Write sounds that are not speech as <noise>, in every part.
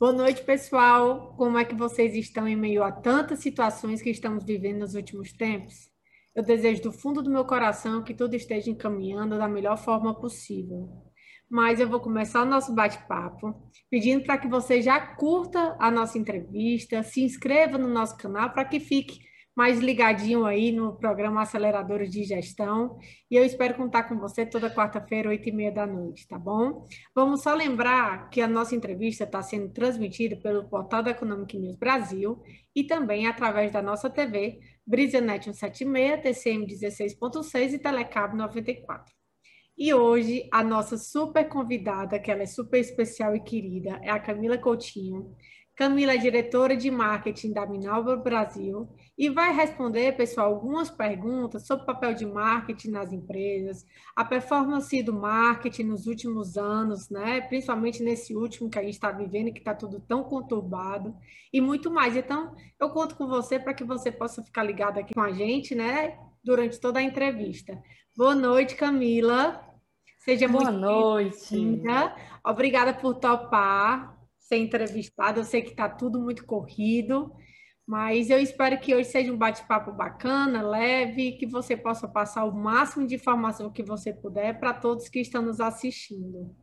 Boa noite, pessoal. Como é que vocês estão em meio a tantas situações que estamos vivendo nos últimos tempos? Eu desejo do fundo do meu coração que tudo esteja encaminhando da melhor forma possível. Mas eu vou começar o nosso bate-papo pedindo para que você já curta a nossa entrevista, se inscreva no nosso canal para que fique mais ligadinho aí no programa Aceleradores de Gestão. E eu espero contar com você toda quarta-feira, oito e meia da noite, tá bom? Vamos só lembrar que a nossa entrevista está sendo transmitida pelo portal da Economic News Brasil e também através da nossa TV, BrisaNet 176, TCM 16.6 e Telecab 94. E hoje a nossa super convidada, que ela é super especial e querida, é a Camila Coutinho. Camila é diretora de marketing da Minalva Brasil e vai responder, pessoal, algumas perguntas sobre o papel de marketing nas empresas, a performance do marketing nos últimos anos, né? principalmente nesse último que a gente está vivendo, que está tudo tão conturbado, e muito mais. Então, eu conto com você para que você possa ficar ligado aqui com a gente, né? Durante toda a entrevista. Boa noite, Camila. Seja Boa muito noite. Obrigada por topar ser entrevistada. Eu sei que está tudo muito corrido. Mas eu espero que hoje seja um bate-papo bacana, leve, que você possa passar o máximo de informação que você puder para todos que estão nos assistindo.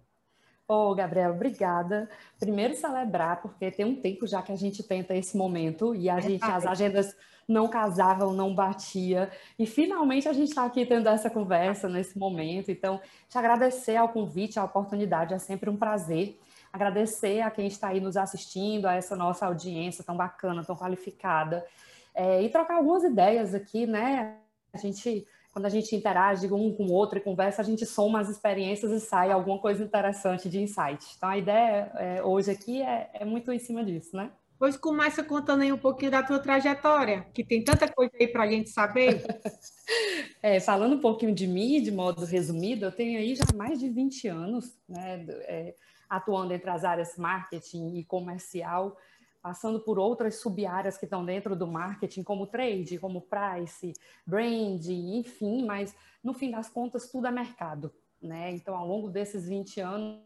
Ô, oh, Gabriela, obrigada. Primeiro celebrar, porque tem um tempo já que a gente tenta esse momento e a gente, as agendas não casavam, não batia. E finalmente a gente está aqui tendo essa conversa nesse momento. Então, te agradecer ao convite, a oportunidade, é sempre um prazer agradecer a quem está aí nos assistindo, a essa nossa audiência tão bacana, tão qualificada, é, e trocar algumas ideias aqui, né? A gente, quando a gente interage um com o outro e conversa, a gente soma as experiências e sai alguma coisa interessante de insight. Então, a ideia é, hoje aqui é, é muito em cima disso, né? Pois começa contando aí um pouquinho da tua trajetória, que tem tanta coisa aí para a gente saber. <laughs> é, falando um pouquinho de mim, de modo resumido, eu tenho aí já mais de 20 anos, né? É, atuando entre as áreas marketing e comercial, passando por outras sub-áreas que estão dentro do marketing, como trade, como price, brand, enfim, mas no fim das contas tudo é mercado, né? Então, ao longo desses 20 anos,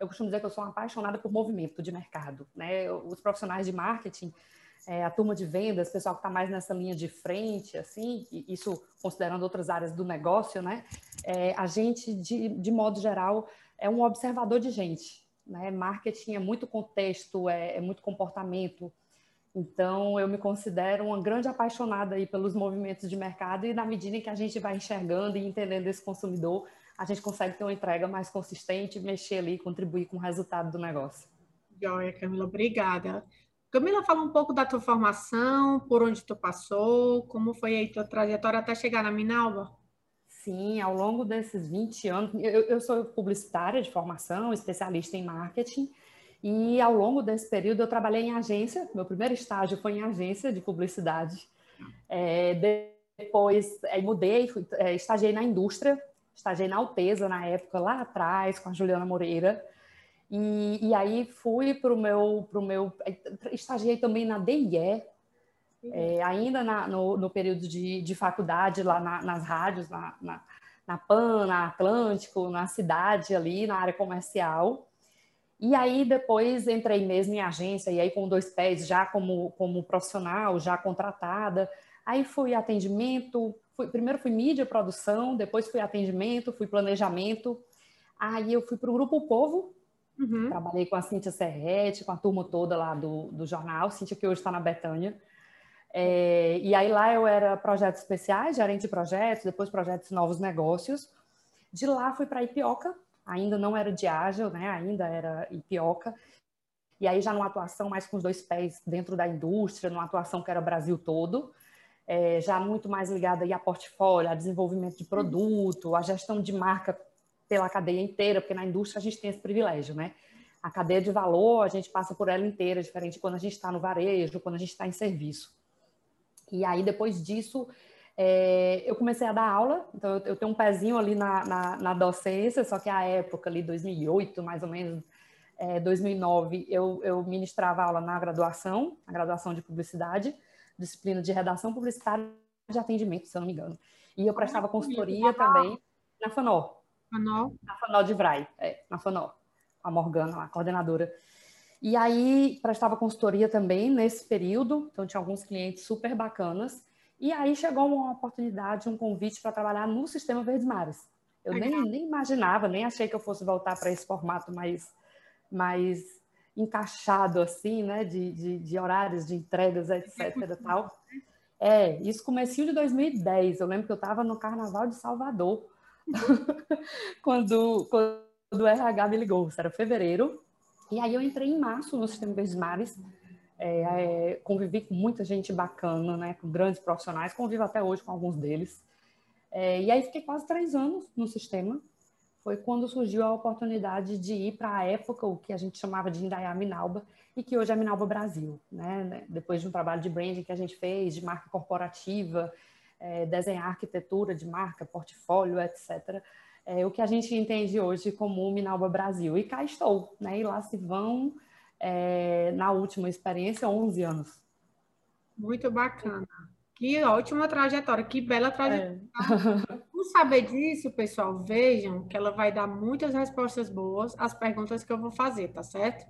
eu costumo dizer que eu sou apaixonada por movimento de mercado, né? Os profissionais de marketing, é, a turma de vendas, pessoal que está mais nessa linha de frente, assim, isso considerando outras áreas do negócio, né? É, a gente, de, de modo geral, é um observador de gente. Né? Marketing é muito contexto, é, é muito comportamento. Então, eu me considero uma grande apaixonada aí pelos movimentos de mercado e na medida em que a gente vai enxergando e entendendo esse consumidor, a gente consegue ter uma entrega mais consistente, mexer ali, contribuir com o resultado do negócio. Joia, Camila, obrigada. Camila, fala um pouco da tua formação, por onde tu passou, como foi aí tua trajetória até chegar na Minalba? Sim, ao longo desses 20 anos, eu, eu sou publicitária de formação, especialista em marketing, e ao longo desse período eu trabalhei em agência, meu primeiro estágio foi em agência de publicidade. É, depois é, mudei, fui, é, estagiei na indústria, estagiei na Alteza na época, lá atrás, com a Juliana Moreira. E, e aí fui para o meu, pro meu. É, estagiei também na DIE, é, ainda na, no, no, período de, de faculdade, lá na, nas rádios, na, na, na PAN, na Atlântico, na cidade ali, na área comercial. E aí depois entrei mesmo em agência, e aí com dois pés já como, como profissional, já contratada. Aí fui atendimento, fui, primeiro fui mídia, produção, depois fui atendimento, fui planejamento. Aí eu fui para o Grupo Povo, uhum. trabalhei com a Cíntia Serrete, com a turma toda lá do, do jornal, Cíntia que hoje está na Betânia. É, e aí lá eu era projetos especiais, gerente de projetos, depois projetos novos negócios. De lá fui para Ipioca, ainda não era de ágil, né? Ainda era Ipioca. E aí já numa atuação mais com os dois pés dentro da indústria, numa atuação que era Brasil todo, é, já muito mais ligada aí a portfólio, a desenvolvimento de produto, a gestão de marca pela cadeia inteira, porque na indústria a gente tem esse privilégio, né? A cadeia de valor, a gente passa por ela inteira, diferente quando a gente está no varejo, quando a gente está em serviço. E aí, depois disso, é, eu comecei a dar aula, então eu, eu tenho um pezinho ali na, na, na, docência, só que a época ali, 2008, mais ou menos, é, 2009, eu, eu ministrava aula na graduação, na graduação de publicidade, disciplina de redação publicitária de atendimento, se eu não me engano. E eu prestava consultoria também na FANOL. FANOL? Na FANOL de Vrai, é, na FANOL, a Morgana, a coordenadora. E aí prestava consultoria também nesse período, então tinha alguns clientes super bacanas. E aí chegou uma oportunidade, um convite para trabalhar no Sistema Verdes Mares. Eu nem, nem imaginava, nem achei que eu fosse voltar para esse formato mais, mais encaixado, assim, né, de, de, de horários, de entregas, etc. tal. É, isso começou de 2010. Eu lembro que eu estava no Carnaval de Salvador, <laughs> quando, quando o RH me ligou, isso era fevereiro, e aí eu entrei em março no Sistema Verdes Mares, é, é, convivi com muita gente bacana, né, com grandes profissionais, convivo até hoje com alguns deles. É, e aí fiquei quase três anos no sistema. Foi quando surgiu a oportunidade de ir para a época o que a gente chamava de Indaiá Minalba e que hoje é Minalba Brasil, né? Depois de um trabalho de branding que a gente fez, de marca corporativa, é, desenhar arquitetura de marca, portfólio, etc é, o que a gente entende hoje como Minalba Brasil. E cá estou, né? E lá se vão, é, na última experiência, 11 anos. Muito bacana. Que ótima trajetória, que bela trajetória. É. Por saber disso, pessoal, vejam que ela vai dar muitas respostas boas às perguntas que eu vou fazer, tá certo?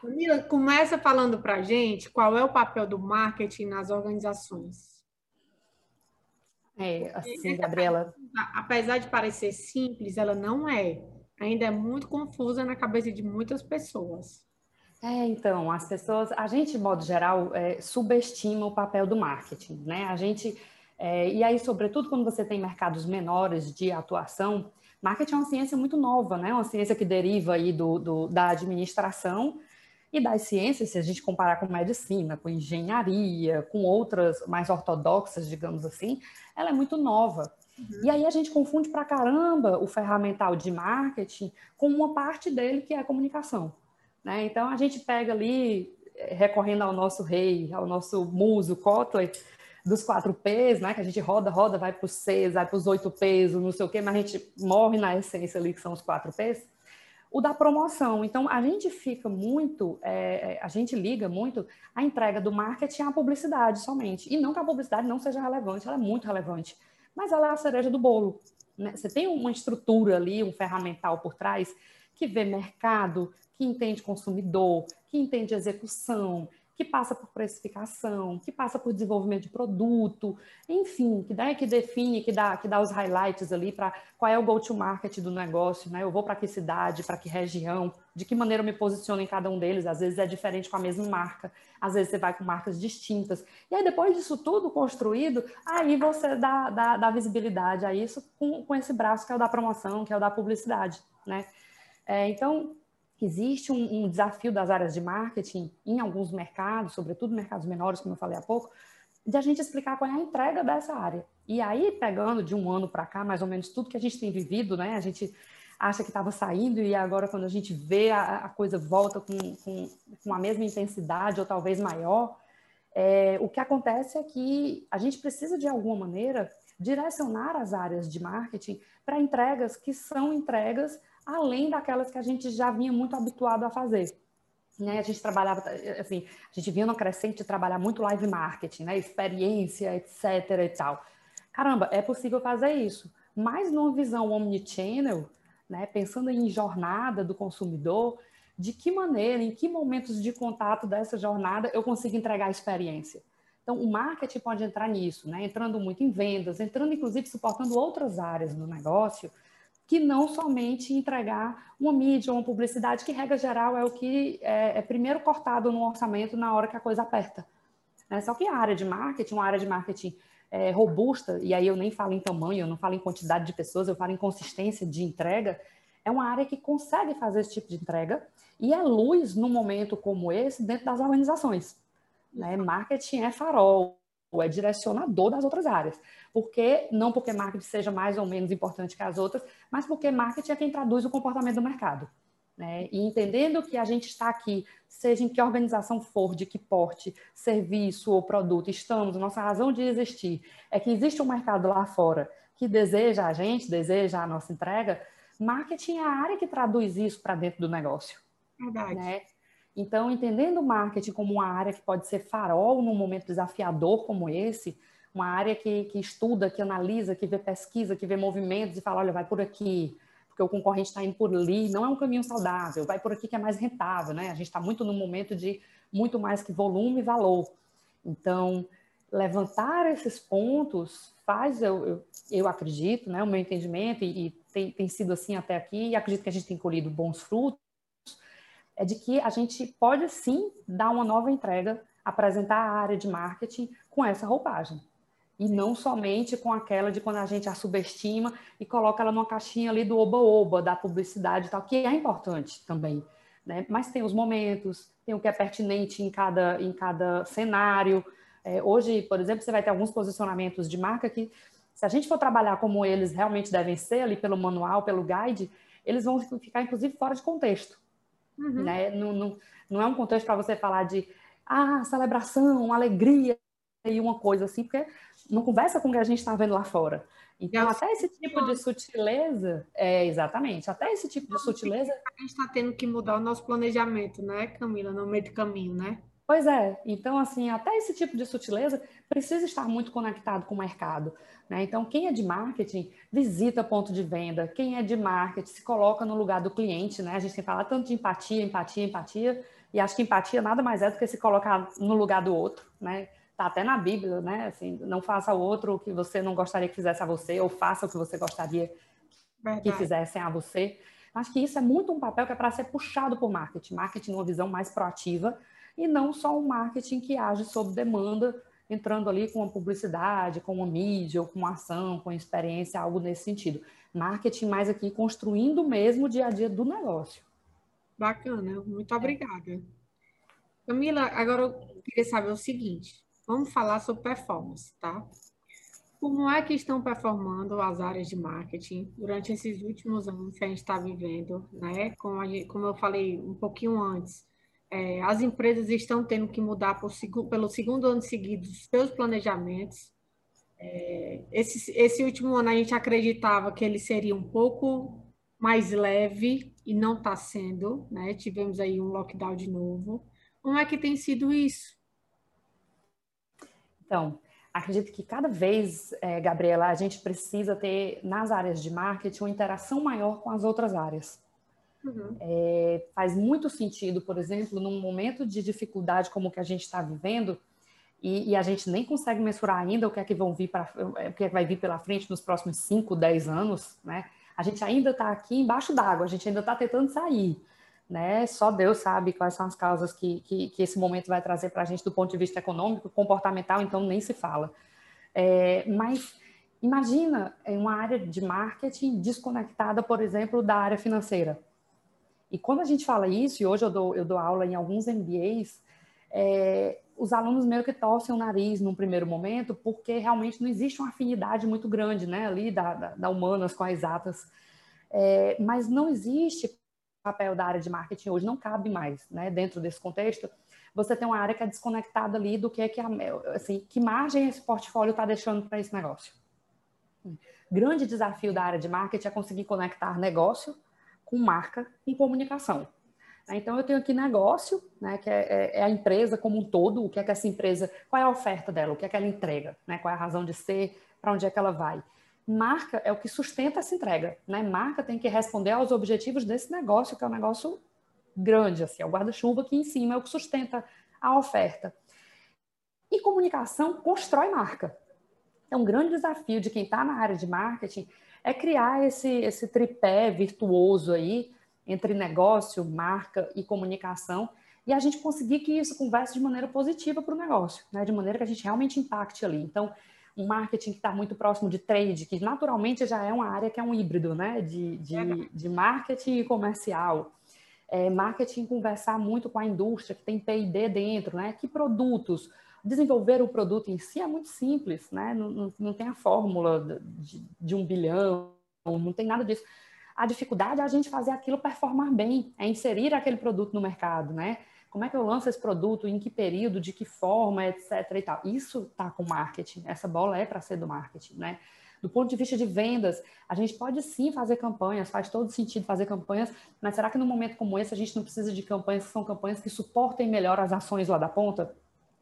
Camila, começa falando para a gente qual é o papel do marketing nas organizações. É, assim, Gabriela. Apesar de parecer simples, ela não é. Ainda é muito confusa na cabeça de muitas pessoas. É, então, as pessoas, a gente, de modo geral, é, subestima o papel do marketing, né? A gente, é, e aí, sobretudo quando você tem mercados menores de atuação, marketing é uma ciência muito nova, né? Uma ciência que deriva aí do, do da administração e das ciências, se a gente comparar com medicina, com engenharia, com outras mais ortodoxas, digamos assim, ela é muito nova. Uhum. E aí a gente confunde pra caramba o ferramental de marketing com uma parte dele que é a comunicação. Né? Então a gente pega ali, eh, recorrendo ao nosso rei, ao nosso muso Kotler, dos quatro P's, né? Que a gente roda, roda, vai para os C's, vai para os oito P's, não sei o quê, mas a gente morre na essência ali, que são os quatro P's o da promoção. Então, a gente fica muito, é, é, a gente liga muito a entrega do marketing à publicidade somente. E não que a publicidade não seja relevante, ela é muito relevante, mas ela é a cereja do bolo. Né? Você tem uma estrutura ali, um ferramental por trás, que vê mercado, que entende consumidor, que entende execução, que passa por precificação, que passa por desenvolvimento de produto, enfim, que, dá, que define, que dá, que dá os highlights ali para qual é o go-to-market do negócio, né? Eu vou para que cidade, para que região, de que maneira eu me posiciono em cada um deles. Às vezes é diferente com a mesma marca, às vezes você vai com marcas distintas. E aí, depois disso tudo construído, aí você dá, dá, dá visibilidade a isso com, com esse braço que é o da promoção, que é o da publicidade, né? É, então, existe um, um, desafio das áreas de marketing em alguns mercados, sobretudo mercados menores, como eu falei há pouco, de a gente explicar qual é a entrega dessa área. E aí, pegando de um ano para cá, mais ou menos tudo que a gente tem vivido, né? A gente acha que estava saindo e agora quando a gente vê a, a coisa volta com, com, com, a mesma intensidade ou talvez maior, é, o que acontece é que a gente precisa de alguma maneira direcionar as áreas de marketing para entregas que são entregas além daquelas que a gente já vinha muito habituado a fazer. Né? A gente trabalhava, assim, a gente vinha no crescente trabalhar muito live marketing, né? experiência, etc e tal. Caramba, é possível fazer isso, mas numa visão omnichannel, né? pensando em jornada do consumidor, de que maneira, em que momentos de contato dessa jornada eu consigo entregar a experiência. Então, o marketing pode entrar nisso, né? entrando muito em vendas, entrando inclusive suportando outras áreas do negócio, que não somente entregar uma mídia ou uma publicidade, que, regra geral, é o que é, é primeiro cortado no orçamento na hora que a coisa aperta. É, só que a área de marketing, uma área de marketing é, robusta, e aí eu nem falo em tamanho, eu não falo em quantidade de pessoas, eu falo em consistência de entrega, é uma área que consegue fazer esse tipo de entrega e é luz num momento como esse dentro das organizações. Né? Marketing é farol, é direcionador das outras áreas. Porque, não porque marketing seja mais ou menos importante que as outras, mas porque marketing é quem traduz o comportamento do mercado. Né? E entendendo que a gente está aqui, seja em que organização for, de que porte, serviço ou produto, estamos, nossa razão de existir é que existe um mercado lá fora que deseja a gente, deseja a nossa entrega, marketing é a área que traduz isso para dentro do negócio. Verdade. Né? Então, entendendo o marketing como uma área que pode ser farol num momento desafiador como esse, uma área que, que estuda, que analisa, que vê pesquisa, que vê movimentos e fala, olha, vai por aqui, porque o concorrente está indo por ali, não é um caminho saudável, vai por aqui que é mais rentável, né? A gente está muito no momento de muito mais que volume e valor. Então, levantar esses pontos faz, eu, eu, eu acredito, né, o meu entendimento, e, e tem, tem sido assim até aqui, e acredito que a gente tem colhido bons frutos, é de que a gente pode sim dar uma nova entrega, apresentar a área de marketing com essa roupagem. E não somente com aquela de quando a gente a subestima e coloca ela numa caixinha ali do oba-oba, da publicidade e tal, que é importante também. Né? Mas tem os momentos, tem o que é pertinente em cada, em cada cenário. É, hoje, por exemplo, você vai ter alguns posicionamentos de marca que, se a gente for trabalhar como eles realmente devem ser, ali pelo manual, pelo guide, eles vão ficar, inclusive, fora de contexto. Uhum. Né? Não, não, não é um contexto para você falar de ah, celebração, alegria e uma coisa assim, porque não conversa com o que a gente está vendo lá fora. Então, até esse tipo de sutileza, é exatamente, até esse tipo de sutileza. A gente está tendo que mudar o nosso planejamento, né, Camila, no meio do caminho, né? Pois é, então assim, até esse tipo de sutileza precisa estar muito conectado com o mercado. Né? Então, quem é de marketing visita ponto de venda, quem é de marketing se coloca no lugar do cliente, né? A gente tem falado tanto de empatia, empatia, empatia, e acho que empatia nada mais é do que se colocar no lugar do outro, né? Tá até na Bíblia, né? Assim, não faça o outro o que você não gostaria que fizesse a você, ou faça o que você gostaria Verdade. que fizessem a você. Acho que isso é muito um papel que é para ser puxado por marketing. Marketing numa visão mais proativa e não só um marketing que age sob demanda, entrando ali com uma publicidade, com uma mídia, ou com uma ação, com experiência, algo nesse sentido. Marketing mais aqui construindo mesmo o dia a dia do negócio. Bacana, muito obrigada. Camila, agora eu queria saber o seguinte: Vamos falar sobre performance, tá? Como é que estão performando as áreas de marketing durante esses últimos anos que a gente está vivendo, né? Como, gente, como, eu falei um pouquinho antes, é, as empresas estão tendo que mudar por, pelo segundo ano seguido seus planejamentos. É, esse, esse último ano a gente acreditava que ele seria um pouco mais leve e não está sendo, né? Tivemos aí um lockdown de novo. Como é que tem sido isso? Então, acredito que cada vez, é, Gabriela, a gente precisa ter nas áreas de marketing uma interação maior com as outras áreas. Uhum. É, faz muito sentido, por exemplo, num momento de dificuldade como o que a gente está vivendo, e, e, a gente nem consegue mensurar ainda o que é que vão vir para é, o que, é que vai vir pela frente nos próximos 5, 10 anos, né? A gente ainda está aqui embaixo d'água, a gente ainda está tentando sair né? Só Deus sabe quais são as causas que, que, que esse momento vai trazer para a gente do ponto de vista econômico, comportamental, então nem se fala. É, mas imagina uma área de marketing desconectada, por exemplo, da área financeira. E quando a gente fala isso, e hoje eu dou, eu dou aula em alguns MBAs, é, os alunos meio que torcem o nariz num primeiro momento, porque realmente não existe uma afinidade muito grande, né, ali da, da, da humanas com as exatas. É, mas não existe papel da área de marketing hoje não cabe mais, né? Dentro desse contexto, você tem uma área que é desconectada ali do que é que a, assim, que margem esse portfólio está deixando para esse negócio. Grande desafio da área de marketing é conseguir conectar negócio com marca e comunicação. Então, eu tenho aqui negócio, né, que é, é, é, a empresa como um todo, o que é que essa empresa, qual é a oferta dela, o que é que ela entrega, né, qual é a razão de ser, para onde é que ela vai marca é o que sustenta essa entrega, né? Marca tem que responder aos objetivos desse negócio, que é um negócio grande, assim, é o guarda-chuva que em cima é o que sustenta a oferta. E comunicação constrói marca. É um grande desafio de quem está na área de marketing é criar esse, esse tripé virtuoso aí entre negócio, marca e comunicação e a gente conseguir que isso converse de maneira positiva para o negócio, né? de maneira que a gente realmente impacte ali. Então, um marketing que está muito próximo de trade, que naturalmente já é uma área que é um híbrido, né? De, de, de marketing e comercial. É, marketing conversar muito com a indústria, que tem P&D dentro, né? Que produtos? Desenvolver o produto em si é muito simples, né? Não, não, não tem a fórmula de, de um bilhão, não tem nada disso. A dificuldade é a gente fazer aquilo performar bem, é inserir aquele produto no mercado, né? Como é que eu lanço esse produto? Em que período? De que forma? Etc. E tal. Isso está com marketing. Essa bola é para ser do marketing, né? Do ponto de vista de vendas, a gente pode sim fazer campanhas, faz todo sentido fazer campanhas, mas será que num momento como esse a gente não precisa de campanhas que são campanhas que suportem melhor as ações lá da ponta?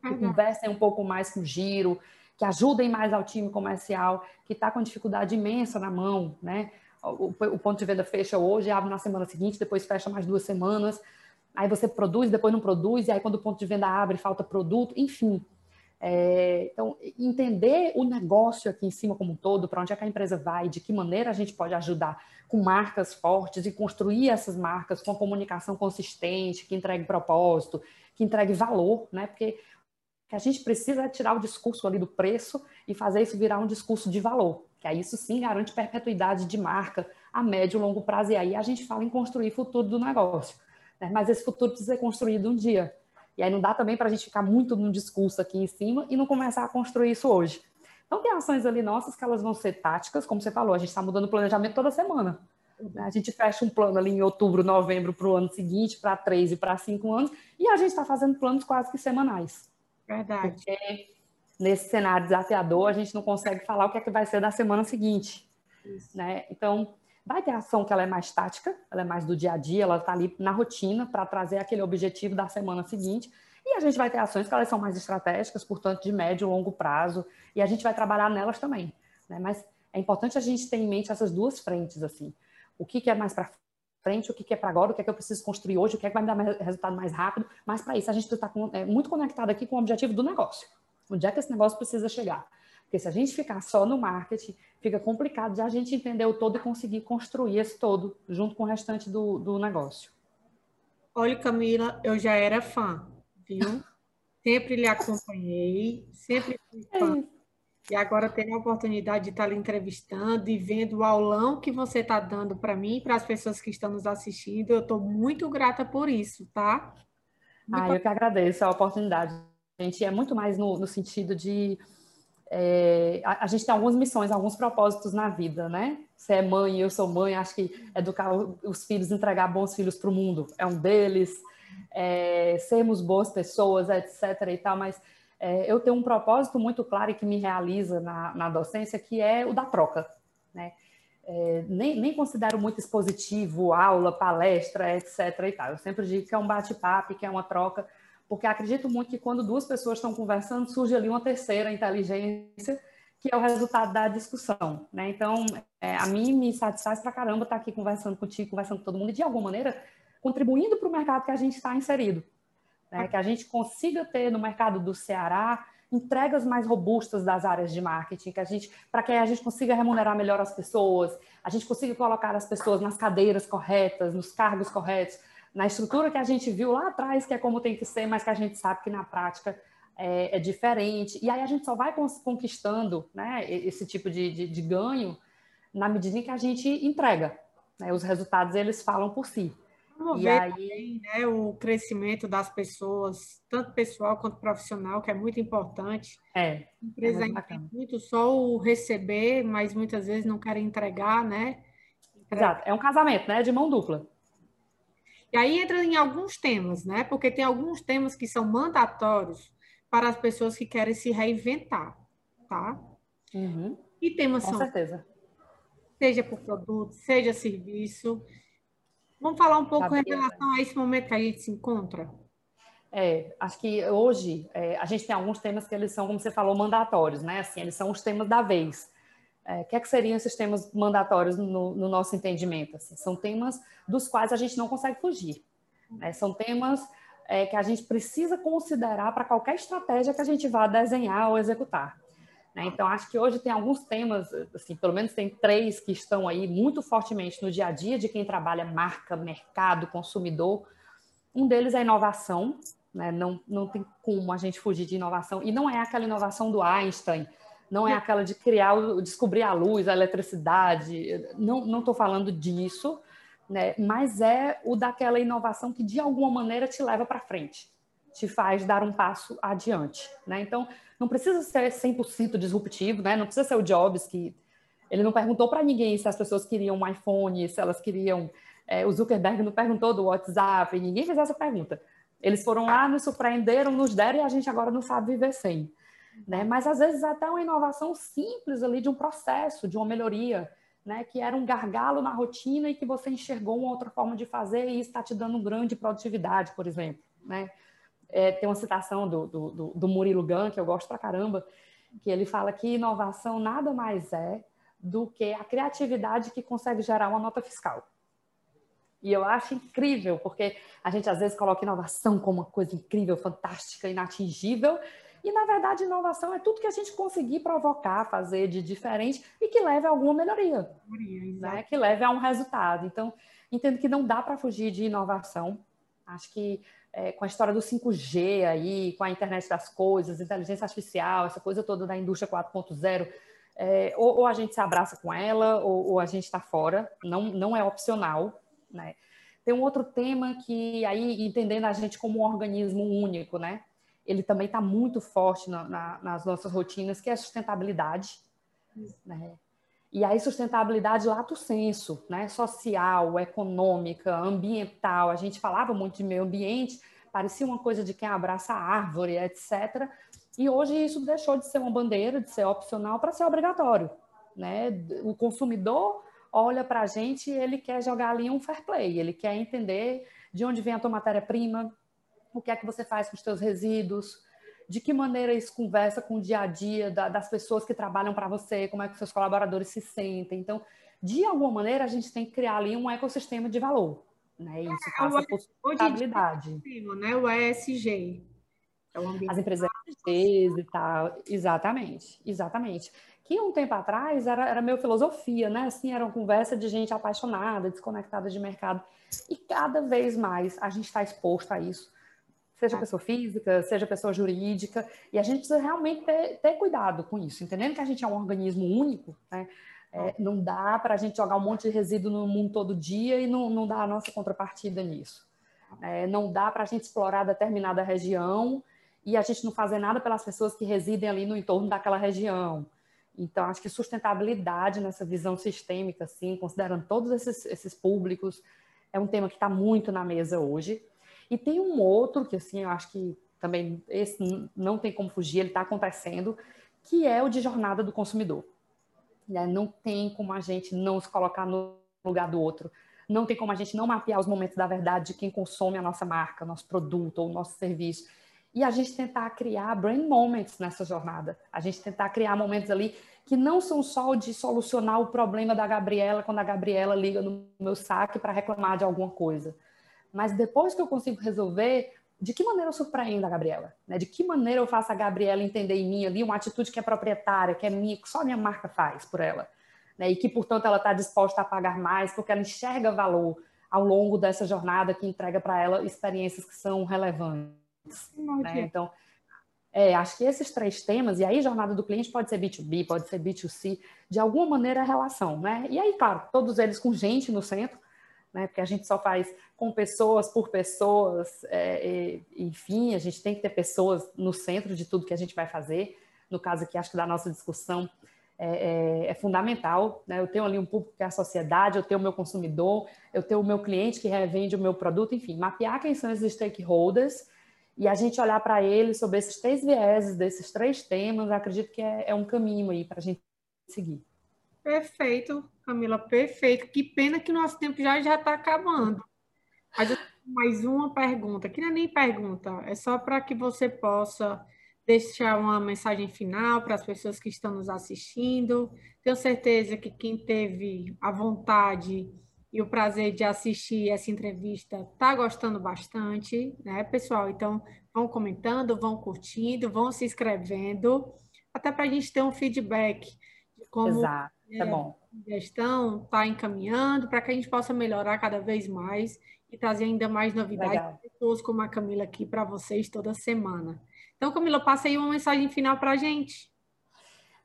Que conversem um pouco mais com o giro, que ajudem mais ao time comercial, que está com dificuldade imensa na mão, né? o, o ponto de venda fecha hoje, abre na semana seguinte, depois fecha mais duas semanas. Aí você produz, depois não produz, e aí quando o ponto de venda abre, falta produto, enfim. É, então, entender o negócio aqui em cima como um todo, para onde é que a empresa vai, de que maneira a gente pode ajudar com marcas fortes e construir essas marcas com comunicação consistente, que entregue propósito, que entregue valor, né? Porque que a gente precisa tirar o discurso ali do preço e fazer isso virar um discurso de valor, que aí isso sim garante perpetuidade de marca a médio e longo prazo, e aí a gente fala em construir futuro do negócio. Né? Mas esse futuro precisa ser construído um dia. E aí não dá também para a gente ficar muito num discurso aqui em cima e não começar a construir isso hoje. Então tem ações ali nossas que elas vão ser táticas, como você falou, a gente está mudando o planejamento toda semana. Né? A gente fecha um plano ali em outubro, novembro para o ano seguinte, para três e para cinco anos, e a gente está fazendo planos quase que semanais. Verdade. Porque nesse cenário desafiador, a gente não consegue falar o que é que vai ser da semana seguinte. Né? Então, vai ter ação que ela é mais tática, ela é mais do dia a dia, ela está ali na rotina para trazer aquele objetivo da semana seguinte. E a gente vai ter ações que elas são mais estratégicas, portanto, de médio e longo prazo, e a gente vai trabalhar nelas também. Né? Mas é importante a gente ter em mente essas duas frentes, assim. O que, que é mais para frente, o que, é para agora, o que é que eu preciso construir hoje, o que é que vai me dar resultado mais rápido. Mas para isso a gente precisa estar é, muito conectado aqui com o objetivo do negócio. Onde é que esse negócio precisa chegar? Porque se a gente ficar só no marketing, fica complicado de a gente entender o todo e conseguir construir esse todo junto com o restante do, do negócio. Olha, Camila, eu já era fã, viu? Sempre lhe acompanhei, sempre fui fã. É e agora ter a oportunidade de estar lhe entrevistando e vendo o aulão que você está dando para mim e para as pessoas que estão nos assistindo. Eu estou muito grata por isso, tá? Muito ah, eu que agradeço a oportunidade. A gente é muito mais no, no sentido de. É, a, a, gente tem algumas missões, alguns propósitos na vida, né? Você é mãe, eu sou mãe, acho que educar os filhos, entregar bons filhos para o mundo é um deles, é, sermos boas pessoas, etc. e tal, mas é, eu tenho um propósito muito claro e que me realiza na, na docência, que é o da troca. Né? É, nem, nem, considero muito expositivo, aula, palestra, etc. E tal. Eu sempre digo que é um bate-papo, que é uma troca, porque acredito muito que quando duas pessoas estão conversando, surge ali uma terceira inteligência, que é o resultado da discussão. Né? Então, é, a mim me satisfaz pra caramba estar aqui conversando contigo, conversando com todo mundo, e de alguma maneira contribuindo para o mercado que a gente está inserido né, que a gente consiga ter no mercado do Ceará entregas mais robustas das áreas de marketing, que a gente, para que a gente consiga remunerar melhor as pessoas, a gente consiga colocar as pessoas nas cadeiras corretas, nos cargos corretos, na estrutura que a gente viu lá atrás, que é como tem que ser, mas que a gente sabe que na prática é, é diferente. E aí a gente só vai conquistando né, esse tipo de, de, de ganho na medida em que a gente entrega. Né, os resultados eles falam por si promover e aí... também, né, o crescimento das pessoas, tanto pessoal quanto profissional, que é muito importante. É. A empresa é tem muito só o receber, mas muitas vezes não querem entregar, né? Exato, é um casamento, né? De mão dupla. E aí entra em alguns temas, né? Porque tem alguns temas que são mandatórios para as pessoas que querem se reinventar, tá? Uhum. E temas Com são. certeza. Seja por produto, seja serviço, Vamos falar um pouco em relação a esse momento que a gente se encontra? É, acho que hoje é, a gente tem alguns temas que eles são, como você falou, mandatórios, né? Assim, eles são os temas da vez. É, o que, é que seriam esses temas mandatórios no, no nosso entendimento? Assim, são temas dos quais a gente não consegue fugir. Né? São temas é, que a gente precisa considerar para qualquer estratégia que a gente vá desenhar ou executar. Né? Então, acho que hoje tem alguns temas, assim, pelo menos tem três que estão aí muito fortemente no dia a dia de quem trabalha marca, mercado, consumidor. Um deles é inovação, né? não, não tem como a gente fugir de inovação, e não é aquela inovação do Einstein, não é aquela de criar, descobrir a luz, a eletricidade, não estou falando disso, né? mas é o daquela inovação que de alguma maneira te leva para frente, te faz dar um passo adiante. Né? Então, não precisa ser 100% disruptivo, né? Não precisa ser o Jobs que ele não perguntou para ninguém se as pessoas queriam um iPhone, se elas queriam. É, o Zuckerberg não perguntou do WhatsApp, ninguém fez essa pergunta. Eles foram lá, nos surpreenderam, nos deram e a gente agora não sabe viver sem. Né? Mas às vezes até uma inovação simples ali de um processo, de uma melhoria, né? que era um gargalo na rotina e que você enxergou uma outra forma de fazer e está te dando grande produtividade, por exemplo. Né? É, tem uma citação do, do, do Murilo Gun, que eu gosto pra caramba, que ele fala que inovação nada mais é do que a criatividade que consegue gerar uma nota fiscal. E eu acho incrível, porque a gente às vezes coloca inovação como uma coisa incrível, fantástica, inatingível, e na verdade inovação é tudo que a gente conseguir provocar, fazer de diferente e que leve a alguma melhoria, né? que leve a um resultado. Então, entendo que não dá para fugir de inovação. Acho que é, com a história do 5G aí, com a internet das coisas, inteligência artificial, essa coisa toda da indústria 4.0, é, ou, ou, a gente se abraça com ela, ou, ou a gente está fora, não, não é opcional. Né? Tem um outro tema que, aí, entendendo a gente como um organismo único, né? ele também está muito forte na, na, nas nossas rotinas, que é a sustentabilidade. Né? E aí, sustentabilidade lato senso, né? social, econômica, ambiental. A gente falava muito de meio ambiente, parecia uma coisa de quem abraça a árvore, etc. E hoje isso deixou de ser uma bandeira, de ser opcional, para ser obrigatório. Né? O consumidor olha para a gente e ele quer jogar ali um fair play, ele quer entender de onde vem a tua matéria-prima, o que é que você faz com os teus resíduos, de que maneira isso conversa com o dia a dia da, das pessoas que trabalham para você, como é que seus colaboradores se sentem. Então, de alguma maneira, a gente tem que criar ali um ecossistema de valor. Né? Isso é, passa por sustentabilidade. Né? O ESG. É As empresas ESG e tal. Exatamente, exatamente. Que um tempo atrás era, era meio filosofia, né? Assim, era uma conversa de gente apaixonada, desconectada de mercado. E cada vez mais a gente está exposto a isso seja é. pessoa física, seja pessoa jurídica, e a gente precisa realmente ter, ter cuidado com isso, entendendo que a gente é um organismo único, né? É, não dá para a gente jogar um monte de resíduo no mundo todo dia e não, não dar a nossa contrapartida nisso. É, não dá para a gente explorar determinada região e a gente não fazer nada pelas pessoas que residem ali no entorno daquela região. Então, acho que sustentabilidade nessa visão sistêmica, assim, considerando todos esses, esses públicos, é um tema que está muito na mesa hoje. E tem um outro que, assim, eu acho que também esse não tem como fugir, ele está acontecendo, que é o de jornada do consumidor. Né? Não tem como a gente não se colocar no lugar do outro. Não tem como a gente não mapear os momentos da verdade de quem consome a nossa marca, nosso produto ou nosso serviço. E a gente tentar criar brain moments nessa jornada. A gente tentar criar momentos ali que não são só de solucionar o problema da Gabriela quando a Gabriela liga no meu saque para reclamar de alguma coisa mas depois que eu consigo resolver, de que maneira eu surpreendo a Gabriela? Né? De que maneira eu faço a Gabriela entender em mim ali uma atitude que é proprietária, que é minha, que só a minha marca faz por ela? Né? E que, portanto, ela está disposta a pagar mais porque ela enxerga valor ao longo dessa jornada que entrega para ela experiências que são relevantes. Né? Então, é, acho que esses três temas, e aí jornada do cliente pode ser B2B, pode ser B2C, de alguma maneira a relação, né? E aí, claro, todos eles com gente no centro, né? Porque a gente só faz com pessoas por pessoas, é, e, enfim, a gente tem que ter pessoas no centro de tudo que a gente vai fazer. No caso aqui, acho que da nossa discussão é, é, é fundamental. Né? Eu tenho ali um público que é a sociedade, eu tenho o meu consumidor, eu tenho o meu cliente que revende o meu produto, enfim, mapear quem são esses stakeholders e a gente olhar para eles sobre esses três vieses, desses três temas, acredito que é, é um caminho aí para a gente seguir. Perfeito, Camila, perfeito. Que pena que nosso tempo já já está acabando. Mas mais uma pergunta, que não é nem pergunta, é só para que você possa deixar uma mensagem final para as pessoas que estão nos assistindo. Tenho certeza que quem teve a vontade e o prazer de assistir essa entrevista está gostando bastante, né, pessoal? Então, vão comentando, vão curtindo, vão se inscrevendo, até para a gente ter um feedback como Exato, tá bom. a gestão está encaminhando, para que a gente possa melhorar cada vez mais e trazer ainda mais novidades, pessoas como a Camila aqui para vocês toda semana. Então, Camila, passa aí uma mensagem final para a gente.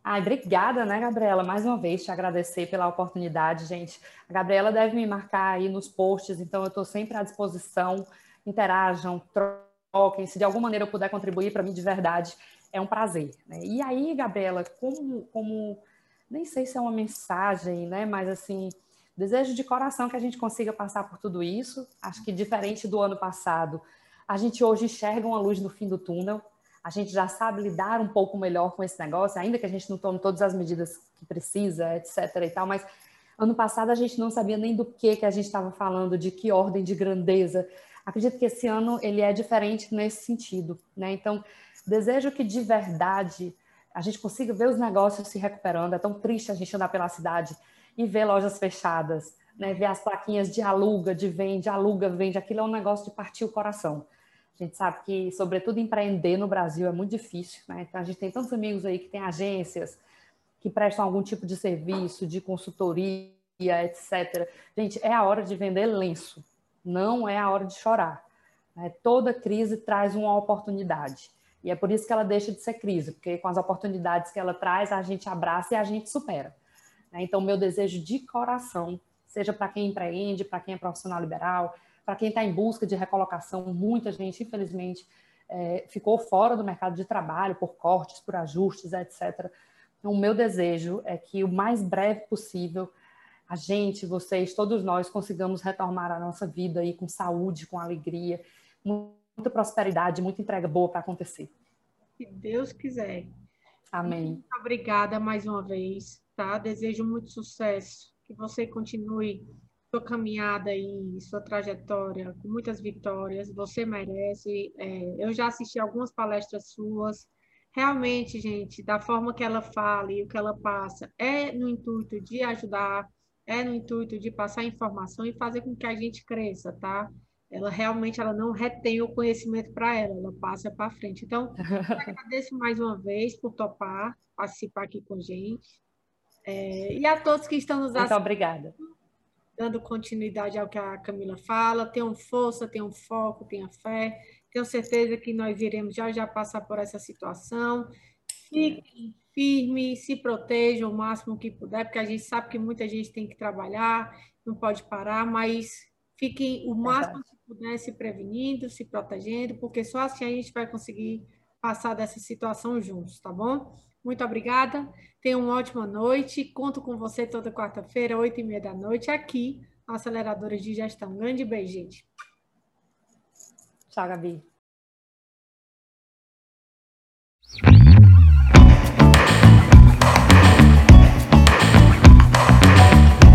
Ai, obrigada, né, Gabriela? Mais uma vez te agradecer pela oportunidade, gente. A Gabriela deve me marcar aí nos posts, então eu estou sempre à disposição. Interajam, troquem. Se de alguma maneira eu puder contribuir para mim de verdade, é um prazer. Né? E aí, Gabriela, como, como nem sei se é uma mensagem, né, mas assim, Desejo de coração que a gente consiga passar por tudo isso. Acho que diferente do ano passado, a gente hoje enxerga uma luz no fim do túnel. A gente já sabe lidar um pouco melhor com esse negócio, ainda que a gente não tome todas as medidas que precisa, etc. e tal, mas ano passado a gente não sabia nem do que que a gente estava falando, de que ordem de grandeza. Acredito que esse ano ele é diferente nesse sentido, né? Então, desejo que de verdade a gente consiga ver os negócios se recuperando. É tão triste a gente andar pela cidade e ver lojas fechadas, né? ver as plaquinhas de aluga, de vende, aluga, vende. Aquilo é um negócio de partir o coração. A gente sabe que, sobretudo, empreender no Brasil é muito difícil. Né? Então, a gente tem tantos amigos aí que têm agências que prestam algum tipo de serviço, de consultoria, etc. Gente, é a hora de vender lenço, não é a hora de chorar. Né? Toda crise traz uma oportunidade. E é por isso que ela deixa de ser crise, porque com as oportunidades que ela traz, a gente abraça e a gente supera. Né? Então, meu desejo de coração, seja para quem empreende, para quem é profissional liberal, para quem está em busca de recolocação, muita gente, infelizmente, é, ficou fora do mercado de trabalho por cortes, por ajustes, etc. Então, o meu desejo é que o mais breve possível a gente, vocês, todos nós consigamos retomar a nossa vida aí com saúde, com alegria, muita prosperidade, muita entrega boa para acontecer. Se Deus quiser. Amém. Muito obrigada mais uma vez, tá? Desejo muito sucesso, que você continue sua caminhada e sua trajetória com muitas vitórias. Você merece. É, eu já assisti algumas palestras suas. Realmente, gente, da forma que ela fala e o que ela passa, é no intuito de ajudar, é no intuito de passar informação e fazer com que a gente cresça, tá? Ela realmente ela não retém o conhecimento para ela, ela passa para frente. Então, <laughs> agradeço mais uma vez por topar, participar aqui com a gente. É, e a todos que estão nos Muito assistindo, obrigada. Dando continuidade ao que a Camila fala, tenham força, tenham foco, tenham fé. Tenho certeza que nós iremos já já passar por essa situação. Fiquem firmes, se protejam o máximo que puder, porque a gente sabe que muita gente tem que trabalhar, não pode parar, mas fiquem o máximo que né, se prevenindo, se protegendo, porque só assim a gente vai conseguir passar dessa situação juntos, tá bom? Muito obrigada, tenha uma ótima noite, conto com você toda quarta-feira, oito e meia da noite, aqui, na Aceleradora de Gestão. Um grande beijo, gente. Tchau, Gabi.